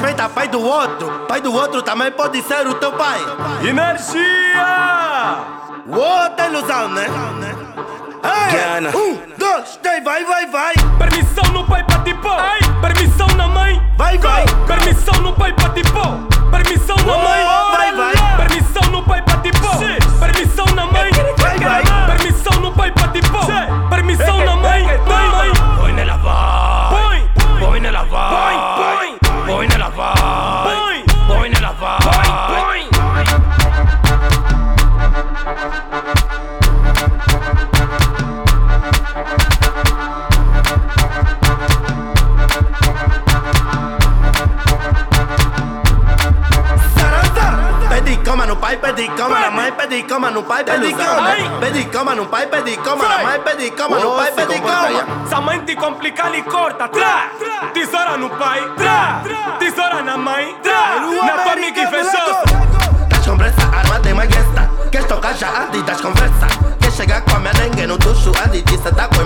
respeita pai do outro. Pai do outro também pode ser o teu pai. Energia! Outra ilusão, né? Ei, um, dois, três, vai, vai, vai. Permissão no pai pra pedi cama na mãe, pedi cama no pai, pedi cama. Ai. Pedi cama no pai, pedi cama na mãe, pedi cama no pai, pedi cama. Se a mãe te complica, lhe corta. Tra. Tesoura no pai. Tra. Tesoura na mãe. Tra. Na tua amiga e fechou. Das conversas armada em maguesta Queres tocar já antes das conversas Quer chegar com a minha dengue no ducho Antes de sentar com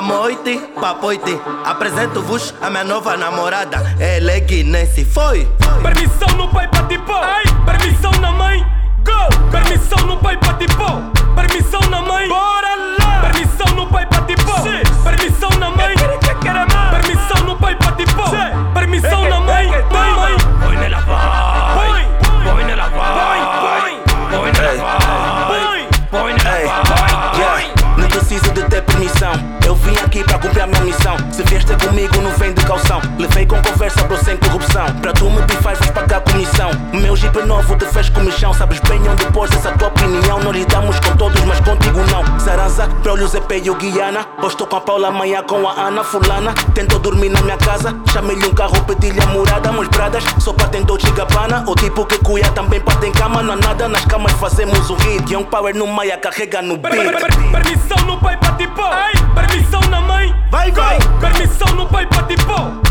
Mamoite, papoite Apresento-vos a minha nova namorada Ela é guinense, foi? Permissão no pai pra tipo. Permissão na mãe. Vim aqui para cumprir a minha missão. Se vieste comigo, não vem de calção. Levei com conversa, bro, sem corrupção. Pra tu me bifar, vais pagar comissão. Meu jeep novo te fez comichão. Sabes bem onde pôs essa tua opinião. Não lidamos com contigo Saranza, pra olhos é peio Guiana. Hoje com a Paula, amanhã com a Ana. Fulana, tentou dormir na minha casa. Chamei-lhe um carro, pedi-lhe a morada. Mas bradas, só para tentou Gabana. O tipo que cuia também para ter cama. Não há nada, nas camas fazemos o hit. Young Power no Maia, carrega no Per- per- beat. per- Permissão no pai pra tipo. Permissão na mãe. Vai, vai. Permissão no pai pra tipo. Permissão na mãe. Vai, vai. Permissão no pai pra tipo.